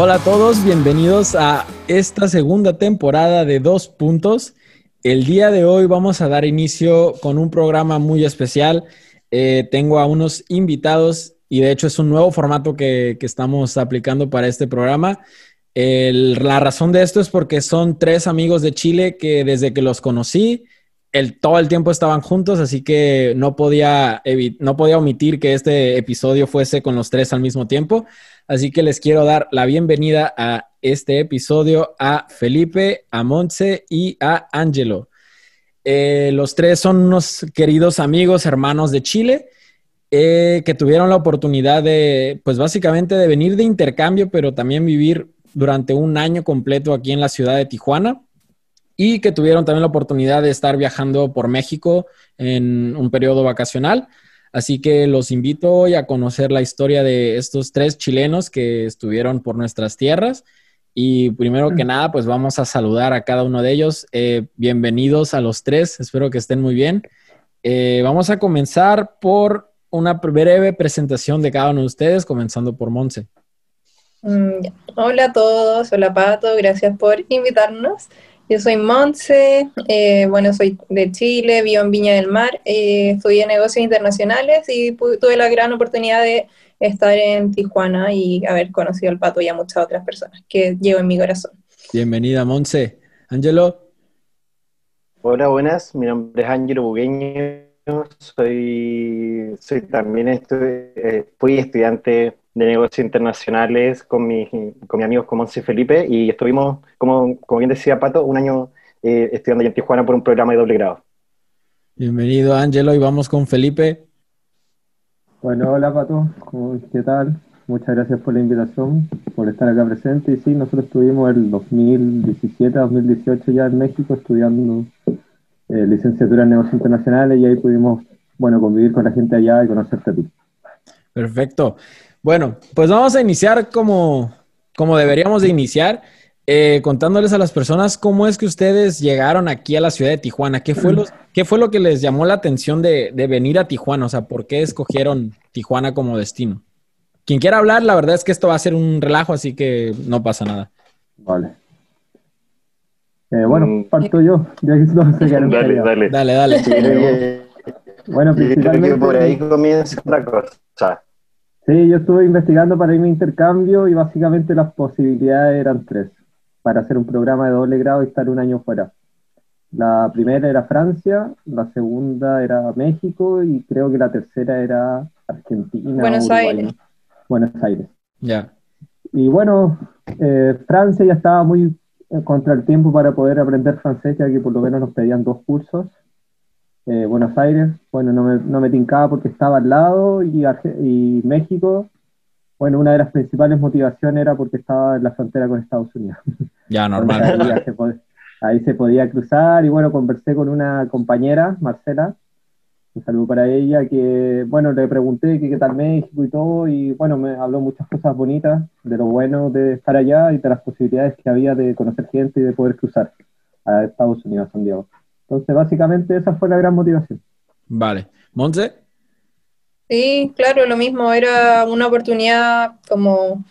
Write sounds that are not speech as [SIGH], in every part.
Hola a todos, bienvenidos a esta segunda temporada de Dos Puntos. El día de hoy vamos a dar inicio con un programa muy especial. Eh, tengo a unos invitados y de hecho es un nuevo formato que, estamos aplicando para este programa. La razón de esto es porque son tres amigos de Chile que desde que los conocí, el, todo el tiempo estaban juntos, así que no podía, no podía omitir que este episodio fuese con los tres al mismo tiempo. Así que les quiero dar la bienvenida a este episodio a Felipe, a Montse y a Angelo. Eh, los tres son unos queridos amigos, hermanos de Chile, eh, que tuvieron la oportunidad de, pues básicamente de venir de intercambio, pero también vivir durante un año completo aquí en la ciudad de Tijuana y que tuvieron también la oportunidad de estar viajando por México en un periodo vacacional. Así que los invito hoy a conocer la historia de estos tres chilenos que estuvieron por nuestras tierras. Y primero que nada, pues vamos a saludar a cada uno de ellos. Eh, bienvenidos a los tres, espero que estén muy bien. Eh, vamos a comenzar por una breve presentación de cada uno de ustedes, comenzando por Monse. Mm. Hola a todos, hola Pato, gracias por invitarnos. Yo soy Monse, eh, bueno, soy de Chile, vivo en Viña del Mar, eh, estudié negocios internacionales y pu- tuve la gran oportunidad de estar en Tijuana y haber conocido al Pato y a muchas otras personas que llevo en mi corazón. Bienvenida, Monse. Angelo. Hola, buenas. Mi nombre es Ángelo Bugueño. Soy, soy también estu- eh, fui estudiante de negocios internacionales con, mis con mis amigos como Monse y Felipe y estuvimos, como, como bien decía Pato, un año eh, estudiando allá en Tijuana por un programa de doble grado. Bienvenido, Angelo. Y vamos con Felipe. Bueno, hola Pato, ¿Cómo- ¿qué tal? Muchas gracias por la invitación, por estar acá presente. Y sí, nosotros estuvimos el 2017-2018 ya en México estudiando eh, licenciatura en negocios internacionales y ahí pudimos, bueno, convivir con la gente allá y conocerte a ti. Perfecto. Bueno, pues vamos a iniciar como, como deberíamos de iniciar, eh, contándoles a las personas cómo es que ustedes llegaron aquí a la ciudad de Tijuana. ¿Qué fue, los, [CLEARS THROAT] qué fue lo que les llamó la atención de, de venir a Tijuana? O sea, ¿por qué escogieron Tijuana como destino? Quien quiera hablar, la verdad es que esto va a ser un relajo, así que no pasa nada. Vale. Eh, bueno, Mm. parto yo, ya que [LAUGHS] Dale, dale. Dale, dale. Que, Bueno, yo creo que principalmente... por ahí comienza otra cosa. Sí, yo estuve investigando para irme a intercambio y básicamente las posibilidades eran tres, para hacer un programa de doble grado y estar un año fuera. La primera era Francia, la segunda era México y creo que la tercera era Argentina. Buenos Uruguay, Aires. ¿no? Buenos Aires. Ya. Y bueno, eh, Francia ya estaba muy eh, contra el tiempo para poder aprender francés, ya que por lo menos nos pedían dos cursos. Eh, Buenos Aires, bueno, no me, no me tincaba porque estaba al lado, y, Arge- y México, bueno, una de las principales motivaciones era porque estaba en la frontera con Estados Unidos. [LAUGHS] Ya, ahí, normal. ya se pod- ahí se podía cruzar y bueno, conversé con una compañera, Marcela, un saludo para ella, que bueno, le pregunté qué tal México y todo y bueno, me habló muchas cosas bonitas de lo bueno de estar allá y de las posibilidades que había de conocer gente y de poder cruzar a Estados Unidos, a San Diego. Entonces, básicamente esa fue la gran motivación. Vale. Monse. Sí, claro, lo mismo, era una oportunidad como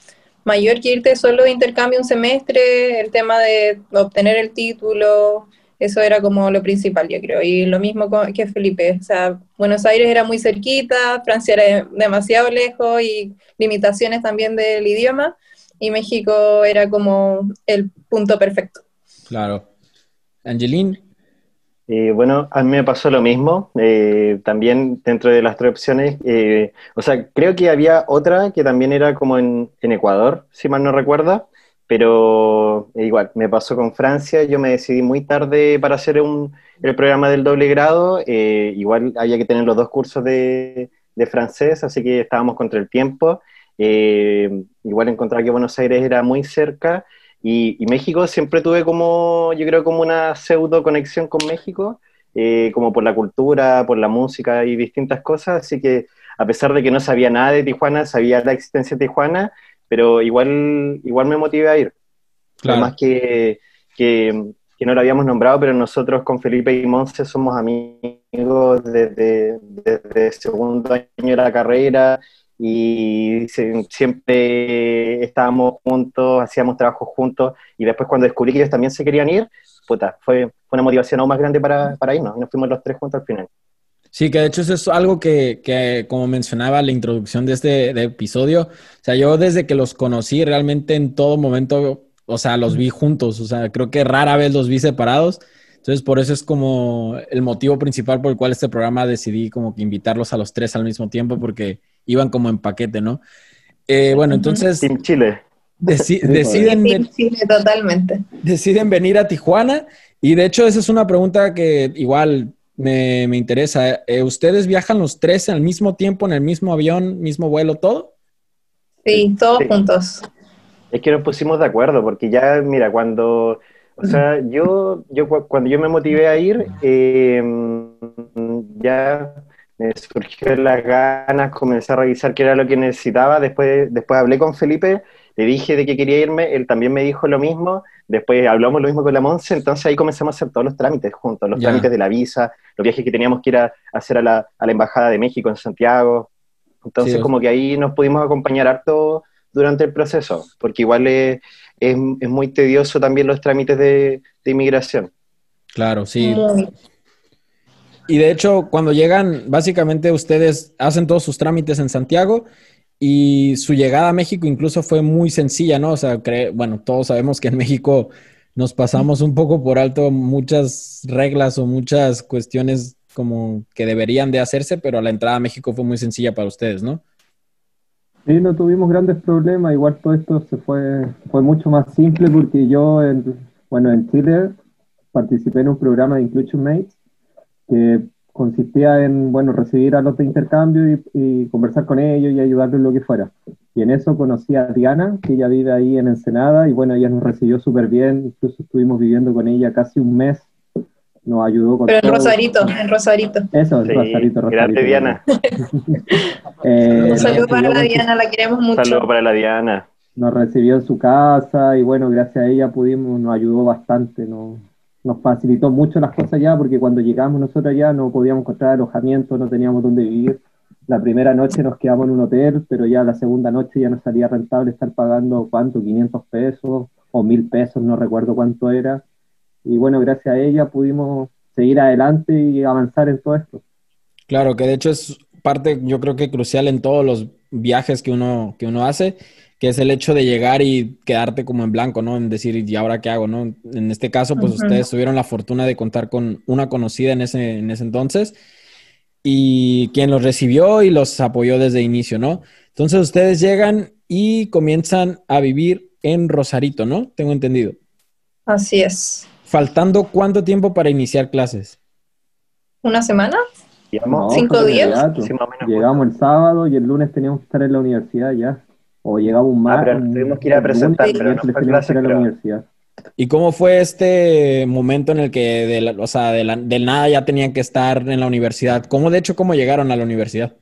mayor que irte solo de intercambio un semestre, el tema de obtener el título, eso era como lo principal, yo creo. Y lo mismo que Felipe, o sea, Buenos Aires era muy cerquita, Francia era demasiado lejos y limitaciones también del idioma, y México era como el punto perfecto. Claro. Angeline. Eh, bueno, a mí me pasó lo mismo. eh, también dentro de las tres opciones, eh, o sea, creo que había otra que también era como en, Ecuador, si mal no recuerda, pero eh, igual, me pasó con Francia. Yo me decidí muy tarde para hacer un, el programa del doble grado. eh, igual había que tener los dos cursos de, de francés, así que estábamos contra el tiempo. igual encontraba que Buenos Aires era muy cerca. Y, y México siempre tuve como, yo creo, como una pseudo conexión con México, eh, como por la cultura, por la música y distintas cosas. Así que a pesar de que no sabía nada de Tijuana, sabía la existencia de Tijuana, pero igual, igual me motivé a ir. Claro. Además que, que, que no lo habíamos nombrado, pero nosotros con Felipe y Monse somos amigos desde, desde segundo año de la carrera y siempre estábamos juntos, hacíamos trabajo juntos y después cuando descubrí que ellos también se querían ir, puta, fue, una motivación aún más grande para, para irnos y nos fuimos los tres juntos al final. Sí, que de hecho eso es algo que, que como mencionaba la introducción de este episodio, o sea, yo desde que los conocí realmente en todo momento, o sea, los vi juntos, o sea, creo que rara vez los vi separados. Entonces, por eso es como el motivo principal por el cual este programa decidí como que invitarlos a los tres al mismo tiempo, porque iban como en paquete, ¿no? Eh, bueno, entonces... Team Chile. deciden, Team Chile, totalmente. Deciden venir a Tijuana y de hecho esa es una pregunta que igual me, interesa. Eh, ¿Ustedes viajan los tres al mismo tiempo, en el mismo avión, mismo vuelo, todo? Sí, todos juntos. Es que nos pusimos de acuerdo, porque ya, mira, cuando, o sea, yo, yo cuando yo me motivé a ir, eh, ya me surgió las ganas, comencé a revisar qué era lo que necesitaba, después, después hablé con Felipe, le dije de que quería irme, él también me dijo lo mismo, después hablamos lo mismo con la Monse, entonces ahí comenzamos a hacer todos los trámites juntos, los trámites de la visa, los viajes que teníamos que ir a hacer a la, a la Embajada de México en Santiago, entonces como que ahí nos pudimos acompañar harto durante el proceso, porque igual es, es, muy tedioso también los trámites de, de inmigración. Claro, sí. Y de hecho, cuando llegan, básicamente ustedes hacen todos sus trámites en Santiago y su llegada a México incluso fue muy sencilla, ¿no? O sea, bueno, todos sabemos que en México nos pasamos un poco por alto muchas reglas o muchas cuestiones como que deberían de hacerse, pero la entrada a México fue muy sencilla para ustedes, ¿no? Sí, no tuvimos grandes problemas, igual todo esto se fue, fue mucho más simple porque yo, bueno, en Chile participé en un programa de Inclusion Mates que consistía en, bueno, recibir a los de intercambio y, conversar con ellos y ayudarles en lo que fuera. Y en eso conocí a Diana, que ella vive ahí en Ensenada, y bueno, ella nos recibió súper bien, incluso estuvimos viviendo con ella casi un mes, nos ayudó con Pero en Rosarito, en Rosarito. Eso, en Rosarito, Rosarito. Grande Diana. [LAUGHS] eh, un saludo para la Diana, la queremos mucho. Un saludo para la Diana. Nos recibió en su casa y bueno, gracias a ella pudimos, nos ayudó bastante, nos, nos facilitó mucho las cosas ya, porque cuando llegamos nosotros ya no podíamos encontrar alojamiento, no teníamos dónde vivir. La primera noche nos quedamos en un hotel, pero ya la segunda noche ya nos salía rentable estar pagando, ¿cuánto? 500 pesos o 1000 pesos, no recuerdo cuánto era. Y bueno, gracias a ella pudimos seguir adelante y avanzar en todo esto. Claro, que de hecho es parte, yo creo que crucial en todos los viajes que uno, que uno hace, que es el hecho de llegar y quedarte como en blanco, ¿no? En decir, ¿y ahora qué hago, no? En este caso, pues ustedes tuvieron la fortuna de contar con una conocida en ese, en ese entonces y quien los recibió y los apoyó desde inicio, ¿no? Entonces ustedes llegan y comienzan a vivir en Rosarito, ¿no? Tengo entendido. Así es. ¿Faltando cuánto tiempo para iniciar clases? ¿Una semana? ¿Cinco días? Llegamos el sábado y el lunes teníamos que estar en la universidad ya o llegaba un ah, mar. tuvimos que ir a presentar, pero no fue clase, la universidad. ¿Y cómo fue este momento en el que, de o sea, de del nada ya tenían que estar en la universidad? ¿Cómo, de hecho, cómo llegaron a la universidad?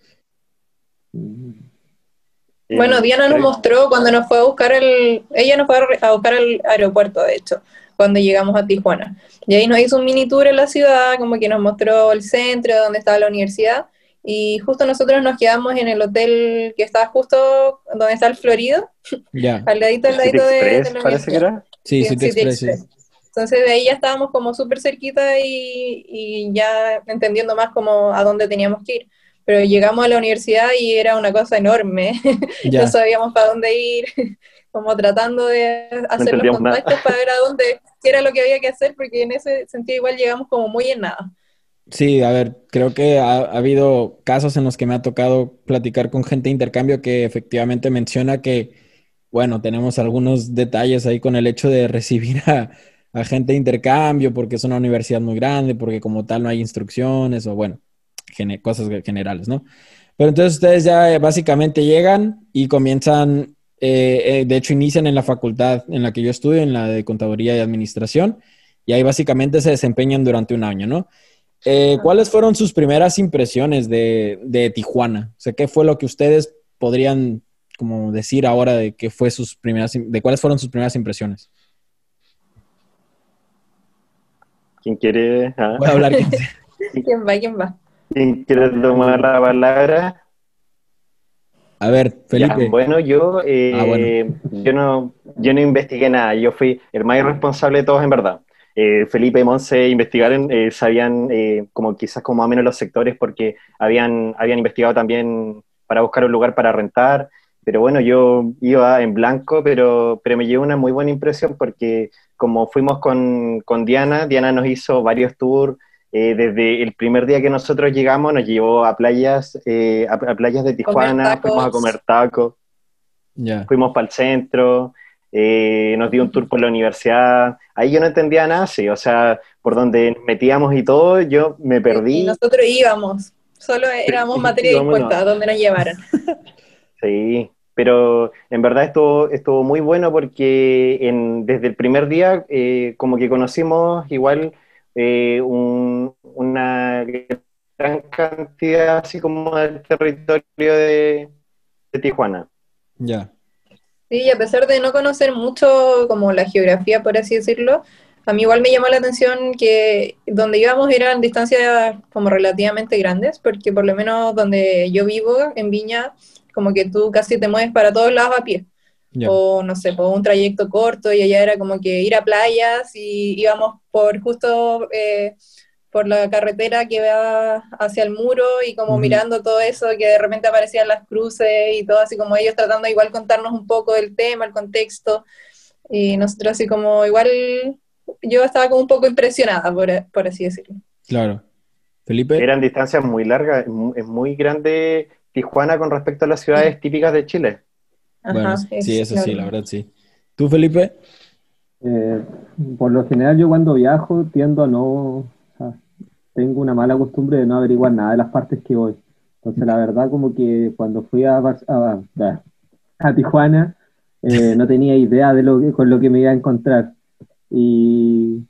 Eh, bueno, Diana nos mostró cuando nos fue a buscar el, ella nos fue a buscar al aeropuerto, de hecho, cuando llegamos a Tijuana. Y ahí nos hizo un mini tour en la ciudad, como que nos mostró el centro, donde estaba la universidad. Y justo nosotros nos quedamos en el hotel que estaba justo donde está el Florido, [LAUGHS] al ladito, al ladito de, de, parece que era. Sí, sí, City, Express. Entonces de ahí ya estábamos como súper cerquita y, y, ya entendiendo más como a dónde teníamos que ir. Pero llegamos a la universidad y era una cosa enorme. [LAUGHS] no sabíamos para dónde ir, [LAUGHS] como tratando de hacer los contactos para ver a dónde, qué era lo que había que hacer, porque en ese sentido igual llegamos como muy en nada. Sí, a ver, creo que ha, habido casos en los que me ha tocado platicar con gente de intercambio que efectivamente menciona que, bueno, tenemos algunos detalles ahí con el hecho de recibir a, gente de intercambio porque es una universidad muy grande, porque como tal no hay instrucciones o, bueno, cosas generales, ¿no? Pero entonces ustedes ya básicamente llegan y comienzan, eh, eh, de hecho inician en la facultad en la que yo estudio, en la de Contaduría y Administración, y ahí básicamente se desempeñan durante un año, ¿no? Eh, ¿Cuáles fueron sus primeras impresiones de, Tijuana? O sea, ¿qué fue lo que ustedes podrían como decir ahora de qué fue sus primeras, de cuáles fueron sus primeras impresiones? ¿Quién quiere? Ah. Voy a hablar. ¿Quién [LAUGHS] va? ¿Quién va? ¿Quién quiere tomar la palabra? A ver, Felipe. bueno, yo, eh, ah, yo, no, yo no investigué nada, yo fui el más irresponsable de todos en verdad. Eh, Felipe y Monse investigaron, eh, sabían como quizás como más o menos los sectores porque habían, habían investigado también para buscar un lugar para rentar, pero bueno, yo iba en blanco, pero, pero me llevó una muy buena impresión porque como fuimos con, con Diana, Diana nos hizo varios tours, eh, desde el primer día que nosotros llegamos nos llevó a playas, eh, a, playas de Tijuana, fuimos a comer tacos, fuimos para el centro, eh, nos dio un tour por la universidad. Ahí yo no entendía nada, sí, o sea, por donde metíamos y todo, yo me perdí. Y nosotros íbamos, solo éramos materia dispuesta a donde nos llevaran. [LAUGHS] sí, pero en verdad estuvo, estuvo muy bueno porque en, desde el primer día como que conocimos igual eh, una gran cantidad así como del territorio de, Tijuana. Ya. Sí, y a pesar de no conocer mucho como la geografía, por así decirlo, a mí igual me llamó la atención que donde íbamos eran distancias como relativamente grandes, porque por lo menos donde yo vivo, en Viña, como que tú casi te mueves para todos lados a pie. O no sé, por un trayecto corto y allá era como que ir a playas y íbamos por justo eh, por la carretera que va hacia el muro y como mirando todo eso, que de repente aparecían las cruces y todo así como ellos tratando igual contarnos un poco del tema, el contexto y nosotros así como igual yo estaba como un poco impresionada, por, por así decirlo. Claro. Felipe. Eran distancias muy largas, es muy grande Tijuana con respecto a las ciudades típicas de Chile bueno, sí, eso sí, la verdad sí. ¿Tú, Felipe? Eh, por lo general yo cuando viajo tiendo a no, tengo una mala costumbre de no averiguar nada de las partes que voy. Entonces la verdad como que cuando fui a, a, Tijuana eh, no tenía idea de lo que, con lo que me iba a encontrar. Y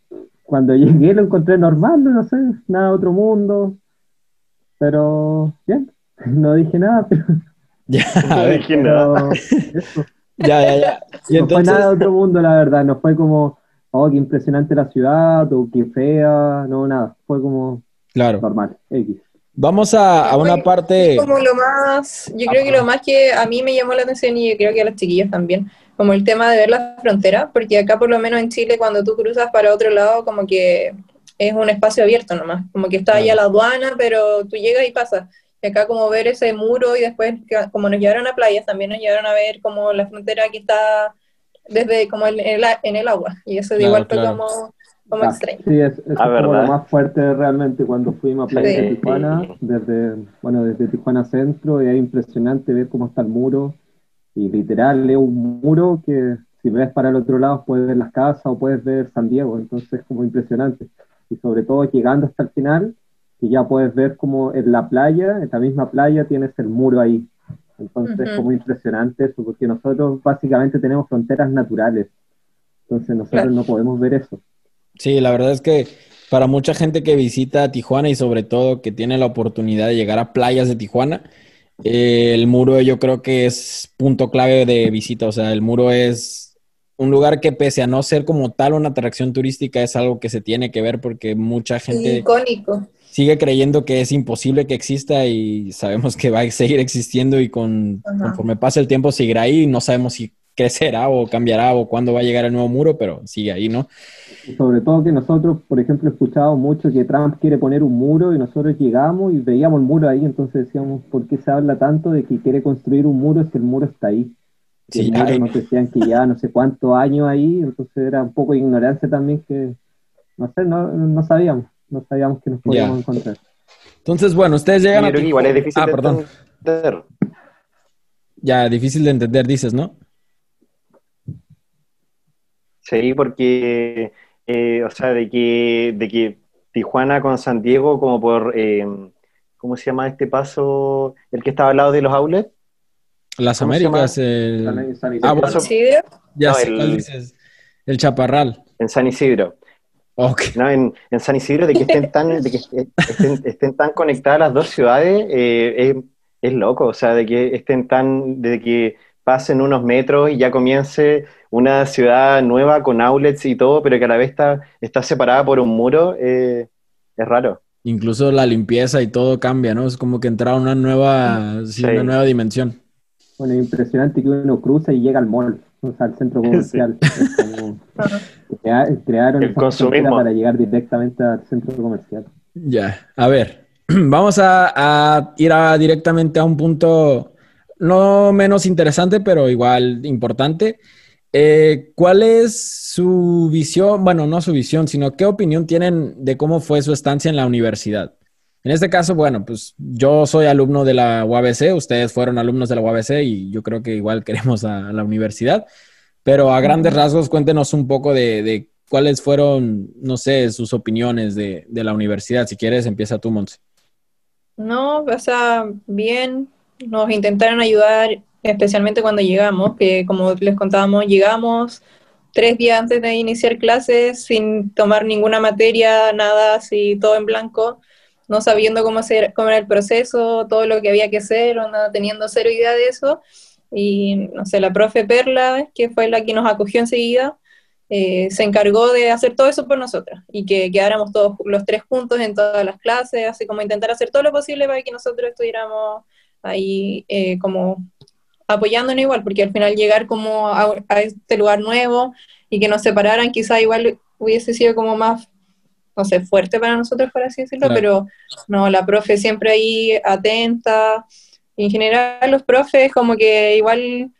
cuando llegué lo encontré normal, no sé, nada de otro mundo. Pero bien, [LAUGHS] no dije nada, pero [LAUGHS] Ya, no [LAUGHS] Ya, ya, ya. no fue nada de otro mundo, la verdad. No fue como, oh, qué impresionante la ciudad, o qué fea, no, nada. Fue como claro. normal, X. Vamos a, a una parte. Como lo más, yo creo que lo más que a mí me llamó la atención y creo que a los chiquillos también, como el tema de ver la frontera, porque acá por lo menos en Chile cuando tú cruzas para otro lado como que es un espacio abierto nomás, como que está allá la aduana, pero tú llegas y pasas acá como ver ese muro y después como nos llevaron a playas, también nos llevaron a ver como la frontera que está desde como en el, en el agua. Y eso de igual fue como, como ah, extraño. Sí, es, es ah, como lo más fuerte realmente cuando fuimos a Playa de Tijuana, desde, bueno, desde Tijuana Centro, y es impresionante ver cómo está el muro. Y literal es un muro que si ves para el otro lado puedes ver las casas o puedes ver San Diego, entonces es como impresionante. Y sobre todo llegando hasta el final, y ya puedes ver como en la playa, en la misma playa tienes el muro ahí. Entonces es como impresionante eso, porque nosotros básicamente tenemos fronteras naturales. Entonces nosotros no podemos ver eso. Sí, la verdad es que para mucha gente que visita Tijuana y sobre todo que tiene la oportunidad de llegar a playas de Tijuana, eh, el muro yo creo que es punto clave de visita. O sea, el muro es un lugar que pese a no ser como tal una atracción turística, es algo que se tiene que ver porque mucha gente... Icónico sigue creyendo que es imposible que exista y sabemos que va a seguir existiendo y con, conforme pase el tiempo seguirá ahí. No sabemos si crecerá o cambiará o cuándo va a llegar el nuevo muro, pero sigue ahí, ¿no? Sobre todo que nosotros, por ejemplo, escuchado mucho que Trump quiere poner un muro y nosotros llegamos y veíamos el muro ahí, entonces decíamos, ¿por qué se habla tanto de que quiere construir un muro si el muro está ahí? Sí, nos decían que ya no sé cuántos años ahí, entonces era un poco de ignorancia también que, no sé, no, no sabíamos no sabíamos que nos podíamos encontrar. Entonces, bueno, ustedes llegan a... igual es difícil ah, perdón. entender. Ya, difícil de entender, dices, ¿no? Sí, porque, eh, o sea, de que, de que Tijuana con San Diego, como por, eh, ¿cómo se llama este paso? El que estaba al lado de los outlets. Las Américas, el... Ah, bueno, ya sé, el... dices? El Chaparral. En San Isidro. ¿No? En, San Isidro, de que estén tan, de que estén, tan conectadas las dos ciudades, eh, es, loco, o sea, de que estén tan, de que pasen unos metros y ya comience una ciudad nueva con outlets y todo, pero que a la vez está, está separada por un muro, eh, es raro. Incluso la limpieza y todo cambia, ¿no? Es como que entrar a una nueva, una nueva dimensión. Bueno, es impresionante que uno cruza y llega al mall, o sea, al centro [LAUGHS] comercial. crearon esa para llegar directamente al centro comercial. Ya, a ver, [CLEARS THROAT] vamos a, ir directamente a un punto no menos interesante, pero igual importante. Eh, ¿Cuál es su visión? Bueno, no su visión, sino qué opinión tienen de cómo fue su estancia en la universidad. En este caso, bueno, pues yo soy alumno de la UABC, ustedes fueron alumnos de la UABC y yo creo que igual [LAUGHS] queremos a, la universidad, pero a grandes rasgos cuéntenos un poco de, cuáles fueron, no sé, sus opiniones de, la universidad. Si quieres, empieza tú, Monse. No, o sea, bien, nos intentaron ayudar, especialmente cuando llegamos, que como les contábamos, llegamos tres días antes de iniciar clases sin tomar ninguna materia, nada, así todo en blanco no sabiendo cómo, hacer, cómo era el proceso, todo lo que había que hacer, no teniendo cero idea de eso. Y, no sé, la profe Perla, que fue la que nos acogió enseguida, eh, se encargó de hacer todo eso por nosotras y que quedáramos todos los tres juntos en todas las clases, así como intentar hacer todo lo posible para que nosotros estuviéramos ahí eh, como apoyándonos igual, porque al final llegar como a, a, este lugar nuevo y que nos separaran quizá igual hubiese sido como más no sé, fuerte para nosotros, por así decirlo, pero no, la profe siempre ahí atenta. En general, los profes como que igual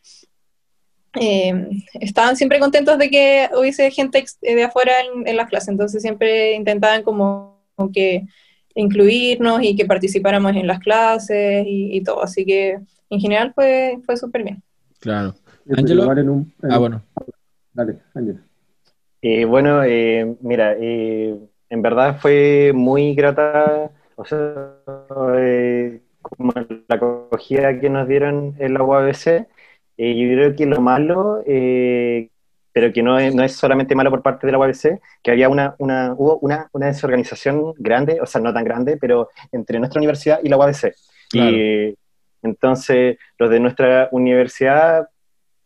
eh, estaban siempre contentos de que hubiese gente de afuera en, las clases, entonces siempre intentaban como, que incluirnos y que participáramos en las clases y, todo, así que en general fue, fue súper bien. Claro. Ángelo. ah, bueno. Dale, Ángelo. Eh, bueno, eh, mira, eh, en verdad fue muy grata, o sea, eh, como la acogida que nos dieron en la UABC. Eh, yo creo que lo malo, eh, pero que no es, no es, solamente malo por parte de la UABC, que había una, una, hubo una, una, desorganización grande, o sea, no tan grande, pero entre nuestra universidad y la UABC. Y entonces, los de nuestra universidad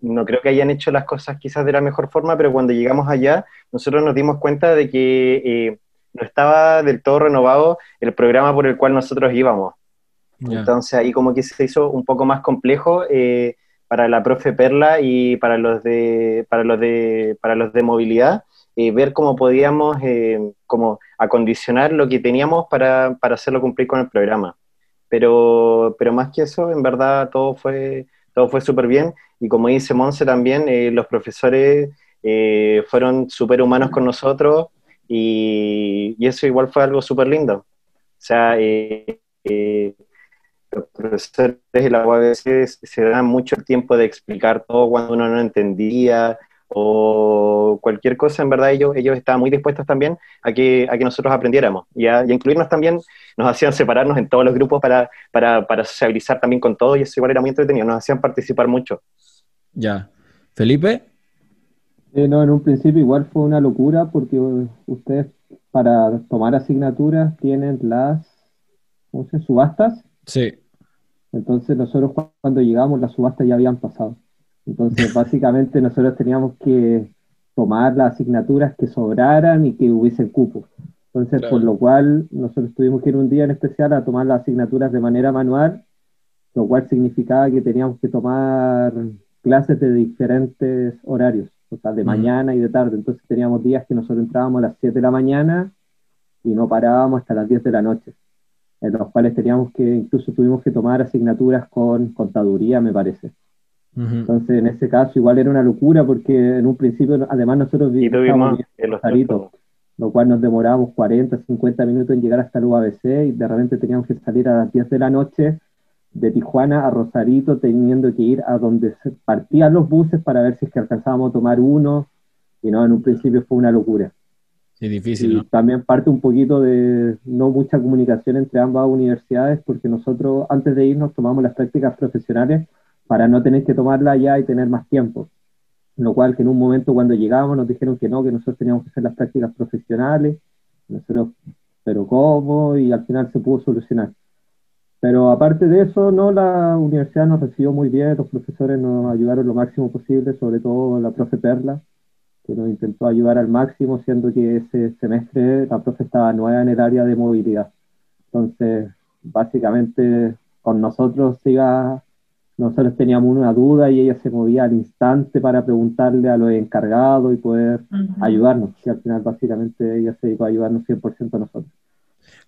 no creo que hayan hecho las cosas quizás de la mejor forma, pero cuando llegamos allá, nosotros nos dimos cuenta de que no estaba del todo renovado el programa por el cual nosotros íbamos. Entonces ahí como que se hizo un poco más complejo eh, para la profe Perla y para los de, para los de, para los de movilidad, eh, ver cómo podíamos eh, como acondicionar lo que teníamos para, para, hacerlo cumplir con el programa. Pero, pero más que eso, en verdad todo fue, todo fue súper bien y como dice Monse también, los profesores fueron súper humanos con nosotros, y, eso igual fue algo súper lindo. O sea, eh, eh, los profesores de la UABC se dan mucho tiempo de explicar todo cuando uno no entendía o cualquier cosa, en verdad ellos, ellos estaban muy dispuestos también a que, a que nosotros aprendiéramos y a, incluirnos también, nos hacían separarnos en todos los grupos para, para, para sociabilizar también con todos y eso igual era muy entretenido, nos hacían participar mucho. Ya. Felipe, eh, no, en un principio igual fue una locura porque ustedes para tomar asignaturas tienen las ¿cómo se, subastas. Sí. Entonces nosotros cuando llegamos las subastas ya habían pasado. Entonces [LAUGHS] básicamente nosotros teníamos que tomar las asignaturas que sobraran y que hubiese cupo. Entonces, por lo cual nosotros tuvimos que ir un día en especial a tomar las asignaturas de manera manual, lo cual significaba que teníamos que tomar clases de diferentes horarios o sea, de mañana y de tarde. Entonces teníamos días que nosotros entrábamos a las 7 de la mañana y no parábamos hasta las 10 de la noche, en los cuales teníamos que, incluso tuvimos que tomar asignaturas con contaduría, me parece. Entonces, en ese caso, igual era una locura porque en un principio, además, nosotros vivíamos en los Rosarito, lo cual nos demorábamos 40, 50 minutos en llegar hasta el UABC y de repente teníamos que salir a las 10 de la noche de Tijuana a Rosarito teniendo que ir a donde partían los buses para ver si es que alcanzábamos a tomar uno, y no, en un principio fue una locura. Sí, difícil. Y también parte un poquito de no mucha comunicación entre ambas universidades, porque nosotros antes de irnos tomamos las prácticas profesionales para no tener que tomarla ya y tener más tiempo. Lo cual que en un momento cuando llegamos nos dijeron que no, que nosotros teníamos que hacer las prácticas profesionales, nosotros, pero ¿cómo? Y al final se pudo solucionar. Pero aparte de eso, no, la universidad nos recibió muy bien, los profesores nos ayudaron lo máximo posible, sobre todo la profe Perla, que nos intentó ayudar al máximo, siendo que ese semestre la profe estaba nueva en el área de movilidad. Entonces, básicamente con nosotros iba nosotros teníamos una duda y ella se movía al instante para preguntarle a los encargados y poder ayudarnos, que al final básicamente ella se dedicó a ayudarnos 100% a nosotros.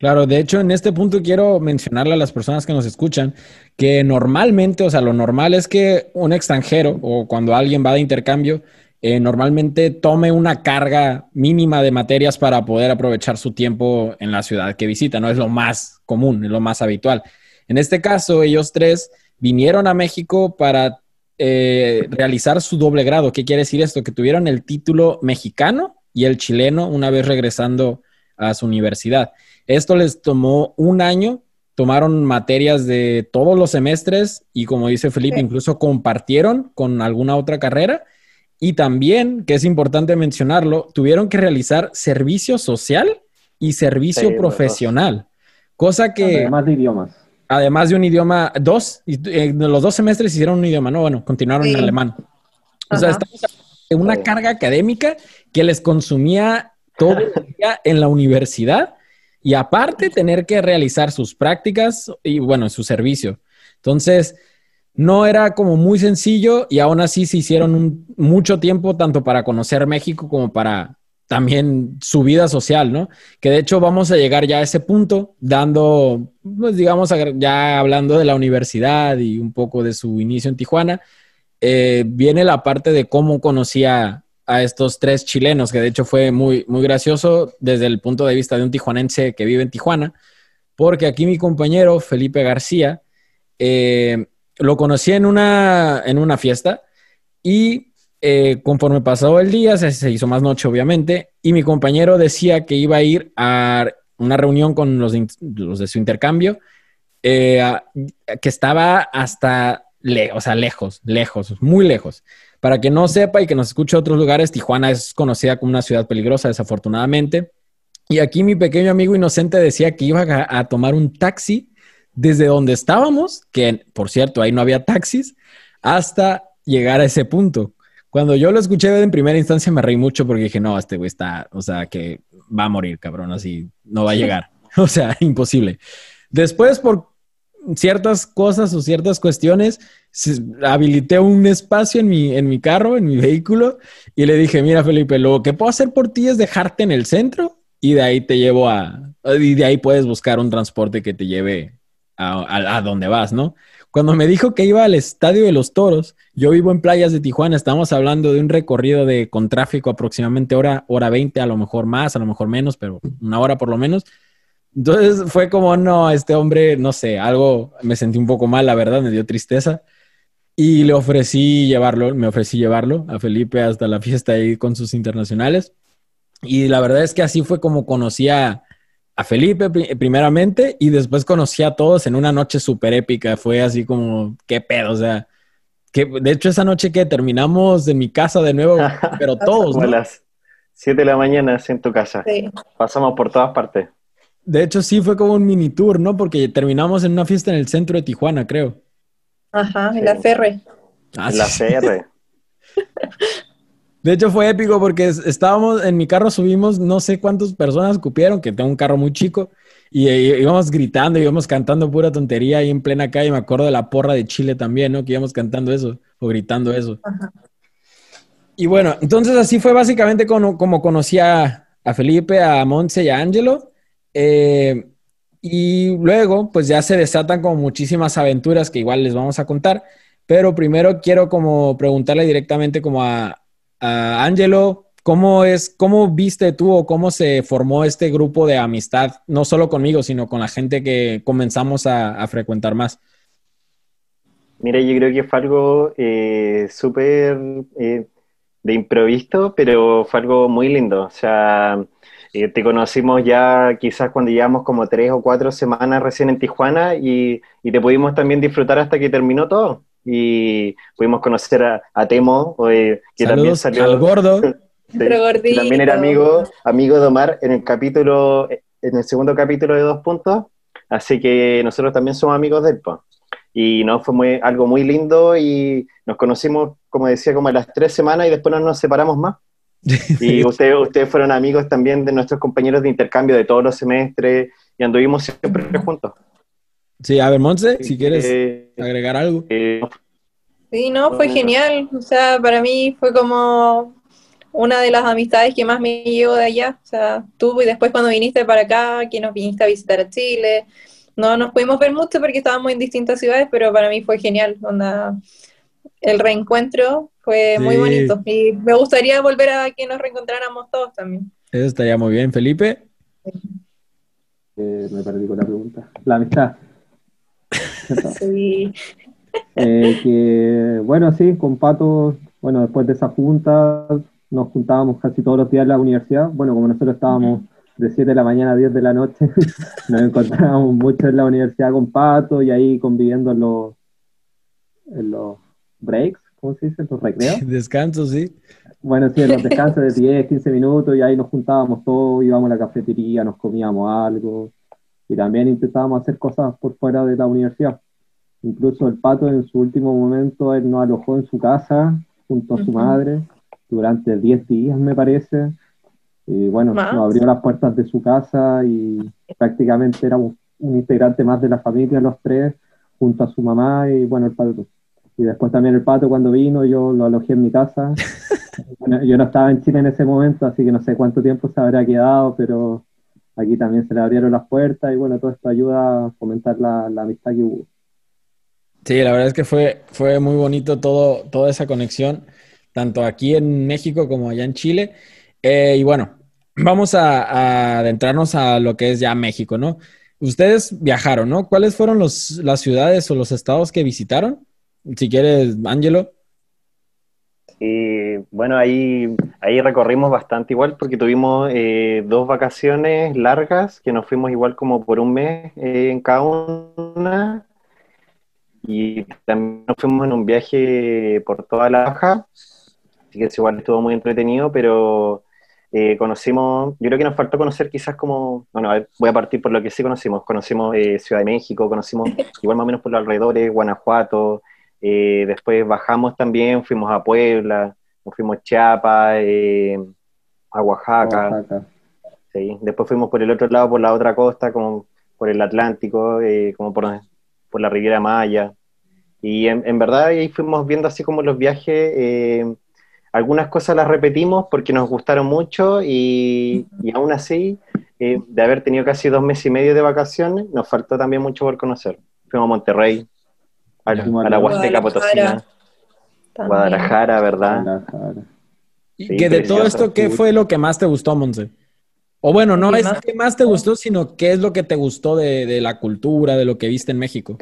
Claro, de hecho, en este punto quiero mencionarle a las personas que nos escuchan que normalmente, o sea, lo normal es que un extranjero o cuando alguien va de intercambio, eh, normalmente tome una carga mínima de materias para poder aprovechar su tiempo en la ciudad que visita, ¿no? Es lo más común, es lo más habitual. En este caso, ellos tres vinieron a México para eh, realizar su doble grado. ¿Qué quiere decir esto? Que tuvieron el título mexicano y el chileno una vez regresando a su universidad. Esto les tomó un año, tomaron materias de todos los semestres y como dice Felipe, incluso compartieron con alguna otra carrera. Y también, que es importante mencionarlo, tuvieron que realizar servicio social y servicio profesional. Cosa que... Además de idiomas. Además de un idioma, dos, y, eh, los dos semestres hicieron un idioma, ¿no? Bueno, continuaron en alemán. O sea, estamos en una carga académica que les consumía todo el día en la universidad y aparte tener que realizar sus prácticas y bueno, su servicio. Entonces, no era como muy sencillo y aún así se hicieron mucho tiempo tanto para conocer México como para también su vida social, ¿no? Que de hecho vamos a llegar ya a ese punto, dando, pues digamos, ya hablando de la universidad y un poco de su inicio en Tijuana, eh, viene la parte de cómo conocía a estos tres chilenos, que de hecho fue muy, muy gracioso desde el punto de vista de un tijuanense que vive en Tijuana, porque aquí mi compañero Felipe García eh, lo conocí en una, en una fiesta y eh, conforme pasó el día, se, hizo más noche obviamente, y mi compañero decía que iba a ir a una reunión con los de, su intercambio, eh, que estaba hasta, o sea, lejos, lejos, muy lejos. Para que no sepa y que nos escuche otros lugares, Tijuana es conocida como una ciudad peligrosa, desafortunadamente. Y aquí mi pequeño amigo inocente decía que iba a, tomar un taxi desde donde estábamos, que por cierto, ahí no había taxis, hasta llegar a ese punto. Cuando yo lo escuché en primera instancia me reí mucho porque dije, no, este güey está, o sea, que va a morir, cabrón, así no va a llegar. [LAUGHS] o sea, imposible. Después, por ciertas cosas o ciertas cuestiones, habilité un espacio en mi, en mi carro, en mi vehículo, y le dije, mira Felipe, lo que puedo hacer por ti es dejarte en el centro y de ahí te llevo a, y de ahí puedes buscar un transporte que te lleve a, a, donde vas, ¿no? Cuando me dijo que iba al Estadio de los Toros, yo vivo en playas de Tijuana, estamos hablando de un recorrido de con tráfico aproximadamente hora, hora 20, a lo mejor más, a lo mejor menos, pero una hora por lo menos. Entonces fue como, no, este hombre, no sé, algo, me sentí un poco mal, la verdad, me dio tristeza. Y le ofrecí llevarlo, me ofrecí llevarlo a Felipe hasta la fiesta ahí con sus internacionales. Y la verdad es que así fue como conocí a, Felipe primeramente y después conocí a todos en una noche súper épica. Fue así como, qué pedo, o sea, que de hecho esa noche que terminamos en mi casa de nuevo, [LAUGHS] pero todos. ¿no? A las 7 de la mañana en tu casa. Sí. Pasamos por todas partes. De hecho, sí fue como un mini tour, ¿no? Porque terminamos en una fiesta en el centro de Tijuana, creo. Ajá, en la CR. Ah, en la CR. [LAUGHS] De hecho, fue épico porque estábamos en mi carro, subimos no sé cuántas personas cupieron, que tengo un carro muy chico, y, íbamos gritando, íbamos cantando pura tontería ahí en plena calle. Me acuerdo de la porra de Chile también, ¿no? Que íbamos cantando eso o gritando eso. Ajá. Y bueno, entonces así fue básicamente como, como conocí a, a Felipe, a Montse y a Angelo. Eh, y luego, pues ya se desatan como muchísimas aventuras que igual les vamos a contar. Pero primero quiero como preguntarle directamente como a, a Angelo, ¿cómo es, cómo viste tú o cómo se formó este grupo de amistad, no solo conmigo, sino con la gente que comenzamos a, frecuentar más? Mira, yo creo que fue algo eh, súper eh, de improviso, pero fue algo muy lindo. O sea, eh, te conocimos ya quizás cuando llevamos como tres o cuatro semanas recién en Tijuana y, te pudimos también disfrutar hasta que terminó todo. Y pudimos conocer a, Temo, eh, que también salió. Al gordo. [LAUGHS] que también era amigo, amigo de Omar en el capítulo, en el segundo capítulo de Dos Puntos. Así que nosotros también somos amigos de él. Y no fue muy, algo muy lindo y nos conocimos, como decía, como a las tres semanas y después no nos separamos más. [LAUGHS] Y ustedes, ustedes fueron amigos también de nuestros compañeros de intercambio de todos los semestres y anduvimos siempre juntos. Sí, a ver, Monse, si quieres eh, agregar algo. Eh, sí, no, fue genial. O sea, para mí fue como una de las amistades que más me llevo de allá. O sea, tú y después cuando viniste para acá, que nos viniste a visitar a Chile. No nos pudimos ver mucho porque estábamos en distintas ciudades, pero para mí fue genial. Onda, el reencuentro fue muy bonito. Y me gustaría volver a que nos reencontráramos todos también. Eso estaría muy bien. Felipe. Eh, me perdí con la pregunta. La amistad. [LAUGHS] sí. Eh, que, bueno, sí, con Pato, bueno, después de esa junta, nos juntábamos casi todos los días en la universidad. Bueno, como nosotros estábamos de 7 de la mañana a 10 de la noche, [LAUGHS] nos encontrábamos mucho en la universidad con Pato y ahí conviviendo en los, en los breaks, ¿cómo se dice? Los [LAUGHS] recreos. Descansos, sí. Bueno, sí, los descansos de [LAUGHS] 10, 15 minutos y ahí nos juntábamos todos, íbamos a la cafetería, nos comíamos algo y también intentábamos hacer cosas por fuera de la universidad. Incluso el Pato en su último momento, él nos alojó en su casa junto a su madre durante 10 días, me parece. Y bueno, nos abrió las puertas de su casa y prácticamente era un, integrante más de la familia, los tres, junto a su mamá y bueno, el pato. Y después también el pato cuando vino, yo lo alojé en mi casa. [LAUGHS] bueno, yo no estaba en Chile en ese momento, así que no sé cuánto tiempo se habrá quedado, pero aquí también se le abrieron las puertas y bueno, todo esto ayuda a fomentar la, la amistad que hubo. Sí, la verdad es que fue, fue muy bonito todo, toda esa conexión tanto aquí en México como allá en Chile. Eh, y bueno, vamos a, adentrarnos a lo que es ya México, ¿no? Ustedes viajaron, ¿no? ¿Cuáles fueron los, las ciudades o los estados que visitaron? Si quieres, Ángelo. Y bueno, ahí, ahí recorrimos bastante igual porque tuvimos eh, dos vacaciones largas que nos fuimos igual como por un mes eh, en cada una. Y también nos fuimos en un viaje por toda la baja Así que igual estuvo muy entretenido, pero eh, conocimos, yo creo que nos faltó conocer quizás como, bueno, voy a partir por lo que sí conocimos, conocimos eh, Ciudad de México, conocimos [LAUGHS] igual más o menos por los alrededores, Guanajuato, eh, después bajamos también, fuimos a Puebla, nos fuimos a Chiapas, a Oaxaca, después fuimos por el otro lado, por la otra costa, como por el Atlántico, como por, por la Riviera Maya, y en, en, verdad ahí fuimos viendo así como los viajes algunas cosas las repetimos porque nos gustaron mucho y, aún así, eh, de haber tenido casi dos meses y medio de vacaciones, nos faltó también mucho por conocer. Fuimos a Monterrey, a, la Huasteca Potosina, Guadalajara, ¿verdad? Y que de todo esto, ¿qué fue lo que más te gustó, Monse? O bueno, no es que más te gustó, sino qué es lo que te gustó de, de la cultura, de lo que viste en México.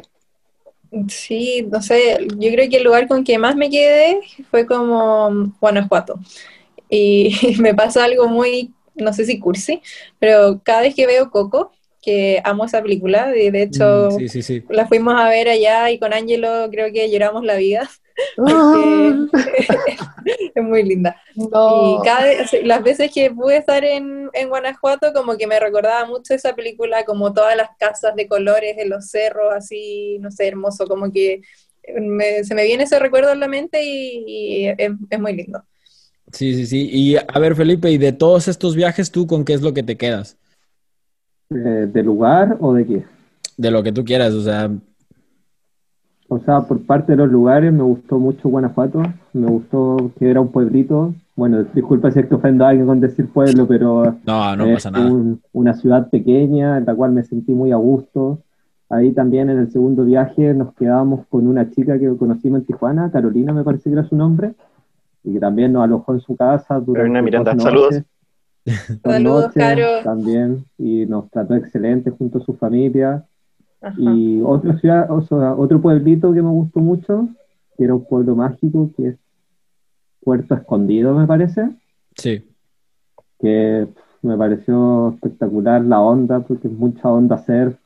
Sí, no sé, yo creo que el lugar con que más me quedé fue como Guanajuato. Y [LAUGHS] me pasa algo muy, no sé si cursi, pero cada vez que veo Coco, que amo esa película, y de hecho mm, la fuimos a ver allá y con Angelo creo que lloramos la vida. [LAUGHS] Ah. [LAUGHS] es muy linda. Y cada las veces que pude estar en, en, Guanajuato, como que me recordaba mucho esa película, como todas las casas de colores de los cerros, así, no sé, hermoso, como que se me viene ese recuerdo en la mente y, es, muy lindo. Sí, sí, sí. Y a ver, Felipe, ¿y de todos estos viajes tú con qué es lo que te quedas? ¿De lugar o de qué? De lo que tú quieras, o sea, o sea, por parte de los lugares me gustó mucho Guanajuato, me gustó que era un pueblito. Bueno, disculpa si es que ofendo a alguien con decir pueblo, pero no, no pasa nada. una ciudad pequeña en la cual me sentí muy a gusto. Ahí también en el segundo viaje nos quedamos con una chica que conocimos en Tijuana, Carolina me parece que era su nombre, y que también nos alojó en su casa durante Carolina Miranda, saludos. Saludos, Caro. También, y nos trató excelente junto a su familia. Y otra ciudad, otro pueblito que me gustó mucho, que era un pueblo mágico, que es Puerto Escondido, me parece. Sí. Que me pareció espectacular la onda, porque es mucha onda hacer.